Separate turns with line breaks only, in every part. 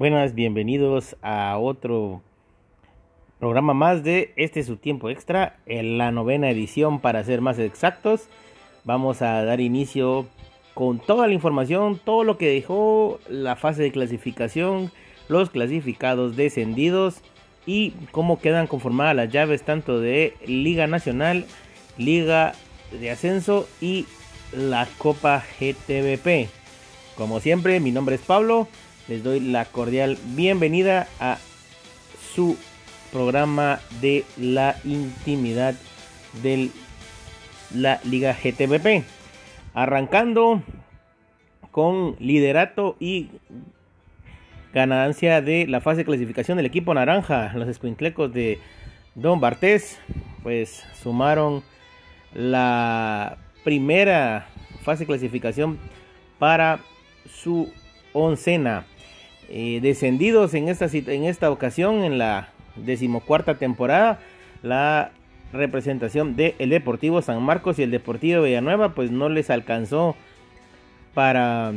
Buenas, bienvenidos a otro programa más de este su tiempo extra, en la novena edición para ser más exactos. Vamos a dar inicio con toda la información, todo lo que dejó la fase de clasificación, los clasificados descendidos y cómo quedan conformadas las llaves tanto de Liga Nacional, Liga de Ascenso y la Copa GTBP. Como siempre, mi nombre es Pablo les doy la cordial bienvenida a su programa de la intimidad de la Liga GTBP. Arrancando con liderato y ganancia de la fase de clasificación del equipo naranja. Los escuinclecos de Don Bartés pues sumaron la primera fase de clasificación para su Eh, descendidos en esta, en esta ocasión, en la decimocuarta temporada, la representación del el Deportivo San Marcos y el Deportivo Villanueva, pues no les alcanzó para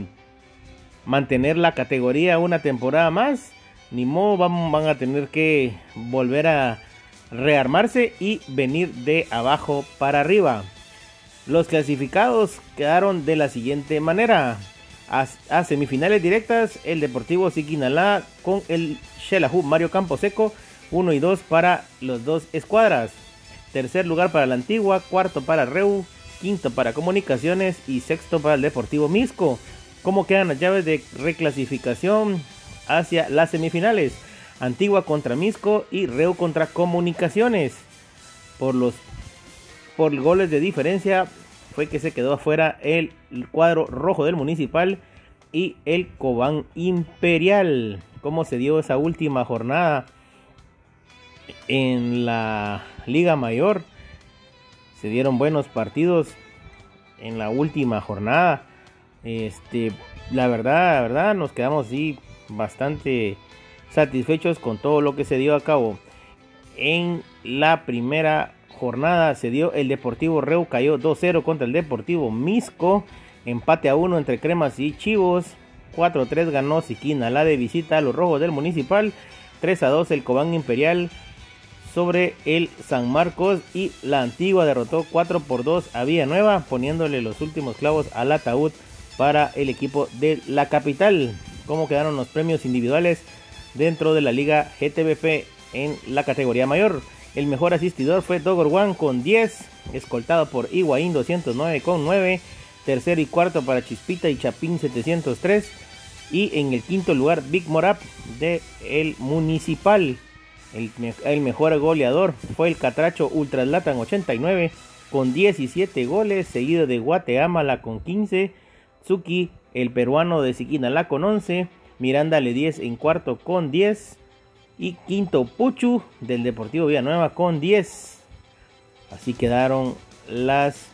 mantener la categoría una temporada más. Ni modo, van a tener que volver a rearmarse y venir de abajo para arriba. Los clasificados quedaron de la siguiente manera a, semifinales directas el Deportivo Siquinalá con el Xelajú Mario Camposeco 1 y 2 para los dos escuadras. Tercer lugar para la Antigua, cuarto para Reu, quinto para Comunicaciones y sexto para el Deportivo Misco. ¿Cómo quedan las llaves de reclasificación hacia las semifinales? Antigua contra Misco y Reu contra Comunicaciones. Por los por goles de diferencia fue que se quedó afuera el cuadro rojo del municipal y el Cobán Imperial. ¿Cómo se dio esa última jornada en la Liga Mayor? Se dieron buenos partidos en la última jornada. Este, la verdad, la verdad, nos quedamos así bastante satisfechos con todo lo que se dio a cabo en la primera jornada se dio el Deportivo Reu, cayó 2-0 contra el Deportivo Misco. Empate a 1 entre Cremas y Chivos. 4-3 ganó Siquina, la de visita a los rojos del Municipal. 3-2 el Cobán Imperial sobre el San Marcos. Y la Antigua derrotó 4 por 2 a Villanueva, poniéndole los últimos clavos al ataúd para el equipo de la capital. ¿Cómo quedaron los premios individuales dentro de la Liga GTBP en la categoría mayor? El mejor asistidor fue Dogor One con 10, escoltado por Higuaín 209 con 9. Tercero y cuarto para Chispita y Chapín 703. Y en el quinto lugar, Big Morap de el Municipal. El, mejor goleador fue el Catracho Ultraslatan 89 con 17 goles, seguido de Guateamala con 15. Tsuki, el peruano de Siquinalá con 11. Miranda le 10 en cuarto con 10. Y quinto Puchu del Deportivo Villanueva con 10. Así quedaron las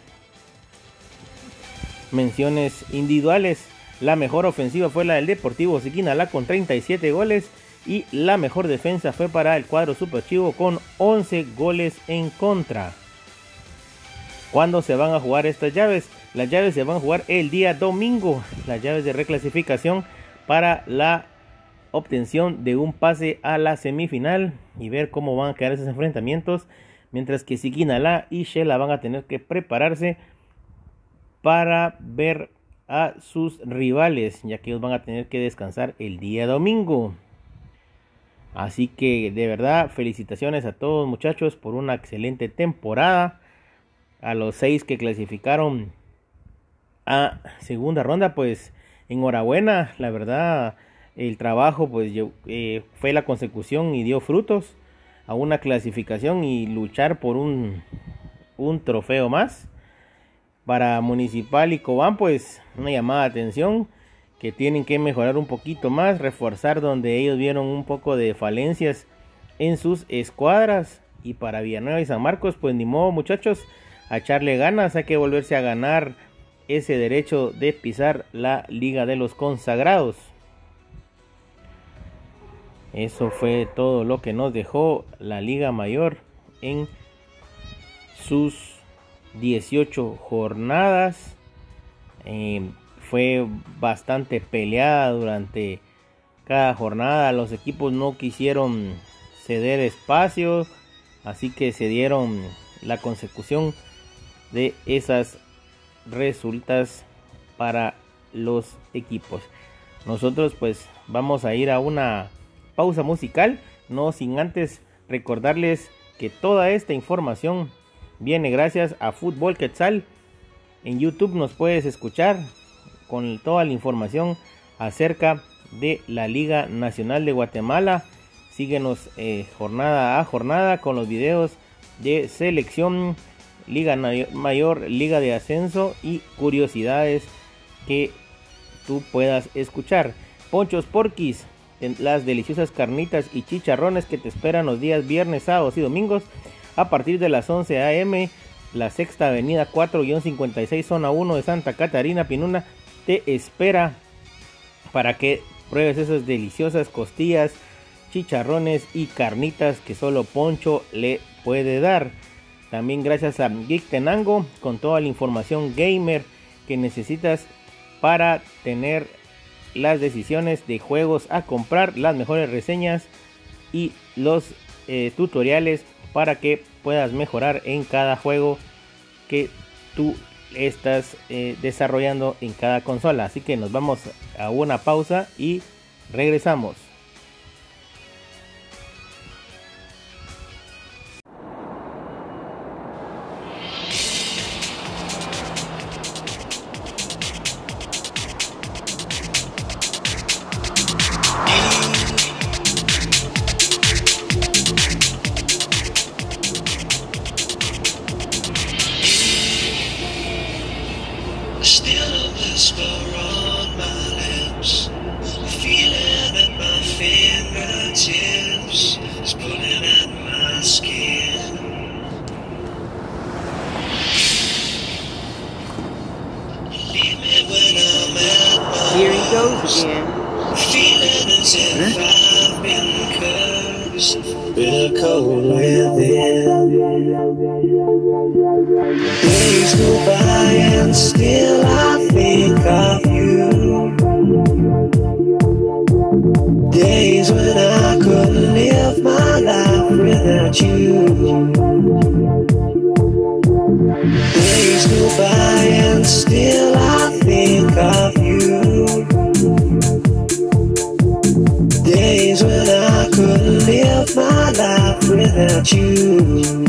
menciones individuales. La mejor ofensiva fue la del Deportivo Siquinalá con 37 goles. Y la mejor defensa fue para el cuadro Super Chivo con 11 goles en contra. ¿Cuándo se van a jugar estas llaves? Las llaves se van a jugar el día domingo. Las llaves de reclasificación para la obtención de un pase a la semifinal y ver cómo van a quedar esos enfrentamientos. Mientras que Siquinalá y Shela van a tener que prepararse para ver a sus rivales, ya que ellos van a tener que descansar el día domingo. Así que de verdad, felicitaciones a todos muchachos por una excelente temporada. A los seis que clasificaron a segunda ronda, pues enhorabuena, la verdad el trabajo pues eh, fue la consecución y dio frutos a una clasificación y luchar por un, un trofeo más. Para Municipal y Cobán pues una llamada de atención que tienen que mejorar un poquito más, reforzar donde ellos vieron un poco de falencias en sus escuadras. Y para Villanueva y San Marcos pues ni modo muchachos a echarle ganas, hay que volverse a ganar ese derecho de pisar la Liga de los Consagrados. Eso fue todo lo que nos dejó la Liga Mayor en sus 18 jornadas. Eh, fue bastante peleada durante cada jornada. Los equipos no quisieron ceder espacio, así que se dieron la consecución de esas resultas para los equipos. Nosotros pues vamos a ir a una pausa musical, no sin antes recordarles que toda esta información viene gracias a Fútbol Quetzal. En YouTube nos puedes escuchar con toda la información acerca de la Liga Nacional de Guatemala. Síguenos eh, jornada a jornada con los videos de selección, Liga Mayor, Liga de Ascenso y curiosidades que tú puedas escuchar. Ponchos Porquis, las deliciosas carnitas y chicharrones que te esperan los días viernes, sábados y domingos a partir de las 11 a.m. La sexta avenida 4-56 zona 1 de Santa Catarina Pinuna te espera para que pruebes esas deliciosas costillas, chicharrones y carnitas que solo Poncho le puede dar. También gracias a Geek Tenango con toda la información gamer que necesitas para tener las decisiones de juegos a comprar, las mejores reseñas y los eh, tutoriales para que puedas mejorar en cada juego que tú estás eh, desarrollando en cada consola. Así que nos vamos a una pausa y regresamos.
ghost again.
Feeling as if huh? I've been cursed Bitter cold within. Days go by and still I think of you. Days when I could live my life without you. Days go by and still you.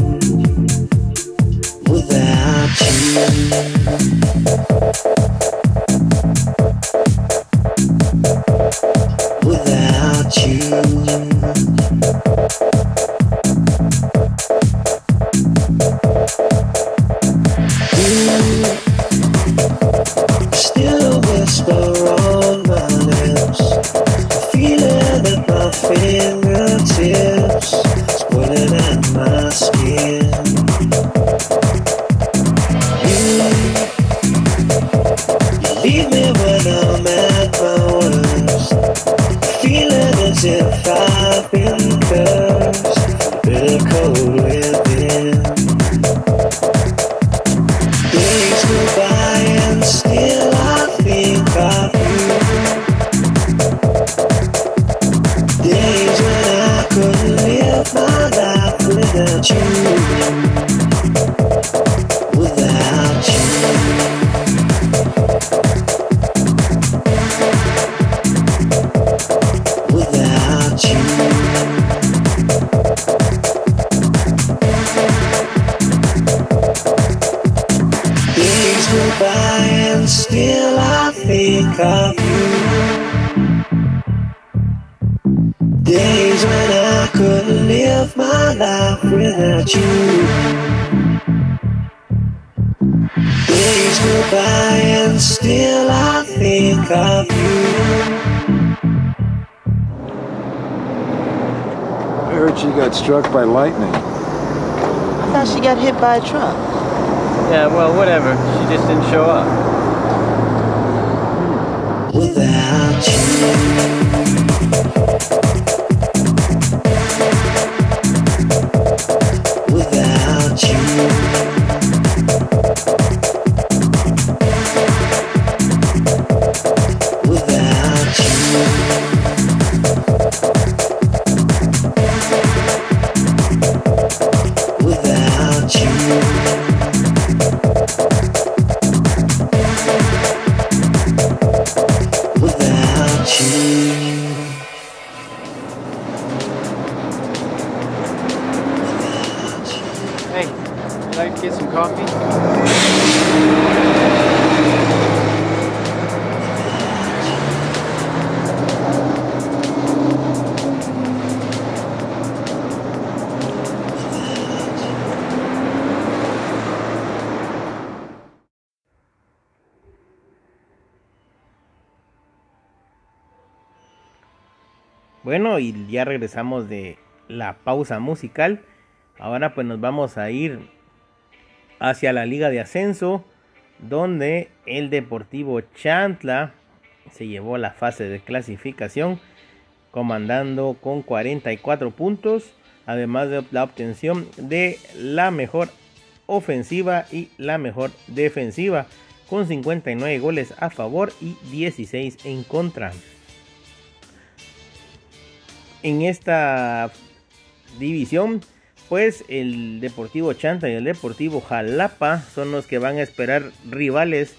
Struck by lightning.
I thought she got hit by a truck.
Yeah, well, whatever. She just didn't show up.
Without you.
Bueno, y ya regresamos de la pausa musical. Ahora pues nos vamos a ir hacia la liga de ascenso, donde el Deportivo Chantla se llevó la fase de clasificación, comandando con 44 puntos, además de la obtención de la mejor ofensiva y la mejor defensiva, con 59 goles a favor y 16 en contra en esta división, pues el Deportivo Chanta y el Deportivo Jalapa son los que van a esperar rivales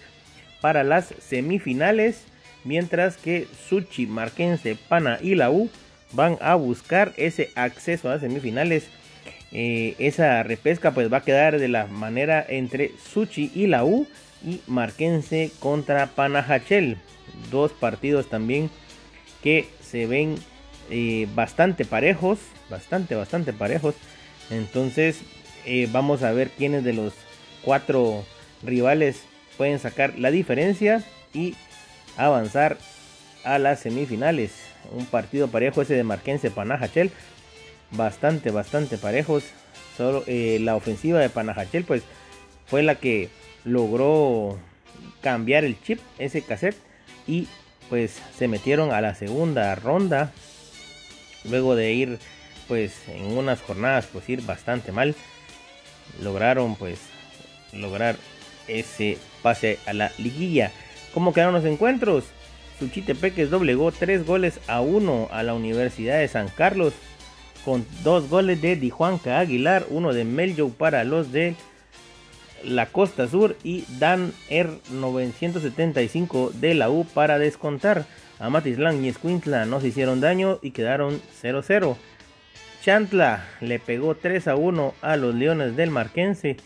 para las semifinales, mientras que Suchi, Marquense, Pana y la U van a buscar ese acceso a las semifinales. Eh, esa repesca pues va a quedar de la manera entre Suchi y la U y Marquense contra Panajachel. Dos partidos también que se ven bastante parejos, bastante, bastante parejos. Entonces eh, vamos a ver quiénes de los cuatro rivales pueden sacar la diferencia y avanzar a las semifinales. Un partido parejo ese de Marquense Panajachel. Bastante, bastante parejos. Solo eh, la ofensiva de Panajachel pues fue la que logró cambiar el chip, ese cassette. Y pues se metieron a la segunda ronda luego de ir pues en unas jornadas pues ir bastante mal lograron pues lograr ese pase a la liguilla ¿Cómo quedaron los encuentros? Suchitepeques doblegó 3 goles a 1 a la Universidad de San Carlos con dos goles de Dijuanca Aguilar, uno de Meljo para los de la Costa Sur y Dan R 975 de la U para descontar. Amatislán y Escuintla no se hicieron daño y quedaron 0-0. Chantla le pegó 3 a 1 a los Leones del Marquense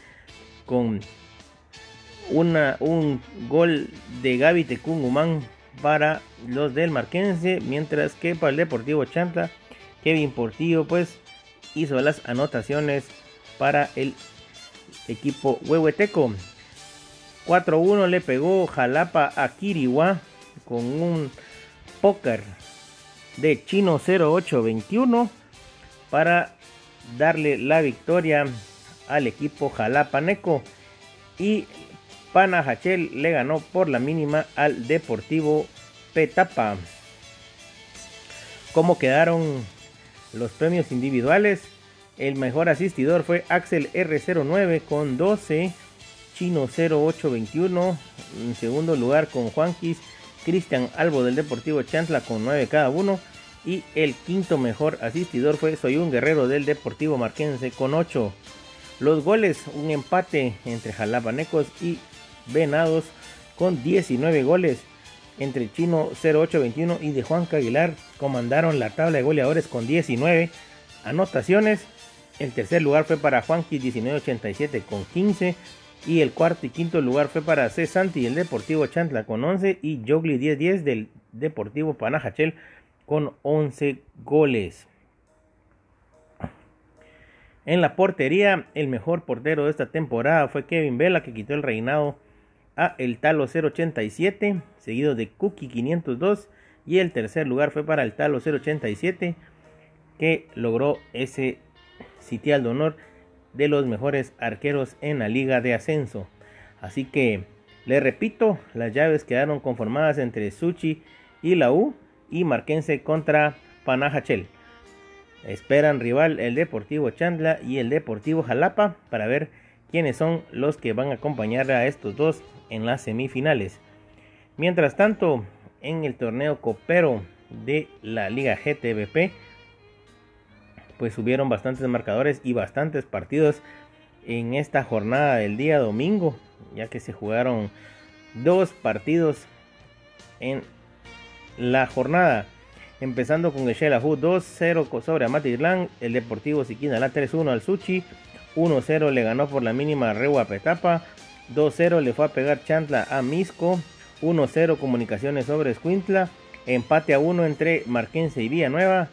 con una, un gol de Gaby Tecungumán para los del Marquense, mientras que para el Deportivo Chantla, Kevin Portillo pues hizo las anotaciones para el equipo huehueteco. 4-1 le pegó Jalapa a Kiriwa con un póker de Chino 0821 para darle la victoria al equipo Jalapaneco y Panajachel le ganó por la mínima al Deportivo Petapa. ¿Cómo quedaron los premios individuales? El mejor asistidor fue Axel R09 con 12, Chino 0821, en segundo lugar con Juanquis, Cristian Albo del Deportivo Chantla con 9 cada uno y el quinto mejor asistidor fue Soy un Guerrero del Deportivo Marquense con 8. Los goles, un empate entre Jalapanecos y Venados con 19 goles. Entre Chino 0821 y de Juan Aguilar comandaron la tabla de goleadores con 19 anotaciones. El tercer lugar fue para Juanqui 1987 con 15. Y el cuarto y quinto lugar fue para C. Santi y el Deportivo Chantla con 11. Y Jogli 1010 del Deportivo Panajachel con 11 goles. En la portería, el mejor portero de esta temporada fue Kevin Vela, que quitó el reinado a el Talo 087, seguido de Cookie 502. Y el tercer lugar fue para el Talo 087, que logró ese sitial de honor de los mejores arqueros en la liga de ascenso. Así que, le repito, las llaves quedaron conformadas entre Suchi y la U y Marquense contra Panajachel. Esperan rival el Deportivo Chandla y el Deportivo Jalapa para ver quiénes son los que van a acompañar a estos dos en las semifinales. Mientras tanto, en el torneo copero de la Liga GTBP, pues subieron bastantes marcadores y bastantes partidos en esta jornada del día domingo, ya que se jugaron dos partidos en la jornada. Empezando con el Shelahu 2-0 sobre Amatitlán, el Deportivo Siquinalá 3-1 al Suchi, 1-0 le ganó por la mínima Rewa Petapa, 2-0 le fue a pegar Chantla a Misco, 1-0 Comunicaciones sobre Escuintla, empate a 1 entre Marquense y Villanueva,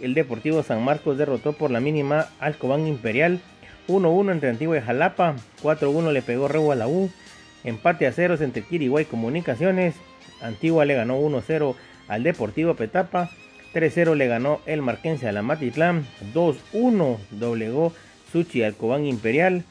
el Deportivo San Marcos derrotó por la mínima al Cobán Imperial, 1-1 entre Antigua y Jalapa, 4-1 le pegó Rewa a la U, empate a 0 entre Kiriguay Comunicaciones, Antigua le ganó 1-0 al Deportivo Petapa. 3-0 le ganó el Marquense a la Matitlán. 2-1 doblegó Suchi al Cobán Imperial.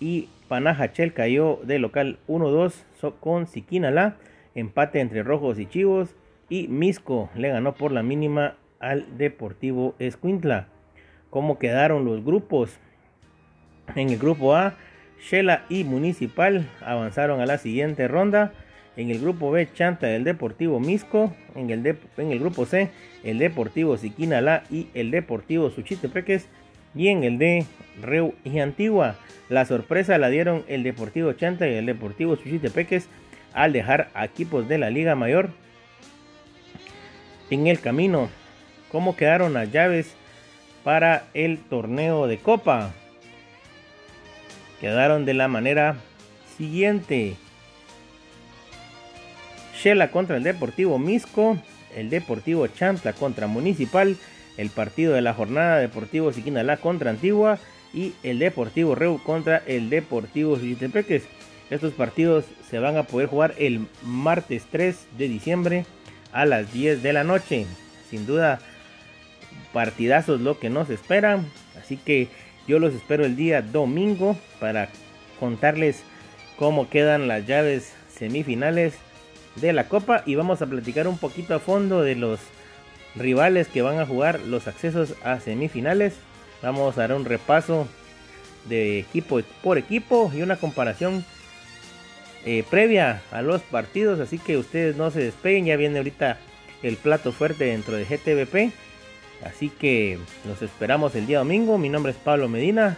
Y Panajachel cayó de local 1-2 con Siquinalá. Empate entre Rojos y Chivos. Y Misco le ganó por la mínima al Deportivo Escuintla. ¿Cómo quedaron los grupos? En el grupo A, Shela y Municipal avanzaron a la siguiente ronda. En el grupo B, Chanta del Deportivo Misco. En el, de, en el grupo C, el Deportivo Siquinalá y el Deportivo Suchitepeques. Y en el D, Reu y Antigua. La sorpresa la dieron el Deportivo Chanta y el Deportivo Suchitepeques al dejar a equipos de la Liga Mayor en el camino. ¿Cómo quedaron las llaves para el torneo de Copa? Quedaron de la manera siguiente. Shela contra el Deportivo Misco, el Deportivo Chantla contra Municipal, el partido de la jornada Deportivo Siquinalá contra Antigua y el Deportivo Reu contra el Deportivo Suchitepeques. Estos partidos se van a poder jugar el martes 3 de diciembre a las 10 de la noche. Sin duda, partidazos lo que nos esperan. Así que yo los espero el día domingo para contarles cómo quedan las llaves semifinales de la Copa y vamos a platicar un poquito a fondo de los rivales que van a jugar los accesos a semifinales. Vamos a dar un repaso de equipo por equipo y una comparación eh, previa a los partidos. Así que ustedes no se despeguen, ya viene ahorita el plato fuerte dentro de GTVP. Así que los esperamos el día domingo. Mi nombre es Pablo Medina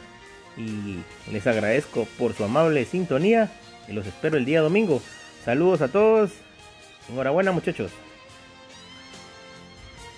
y les agradezco por su amable sintonía y los espero el día domingo. Saludos a todos Enhorabuena muchachos.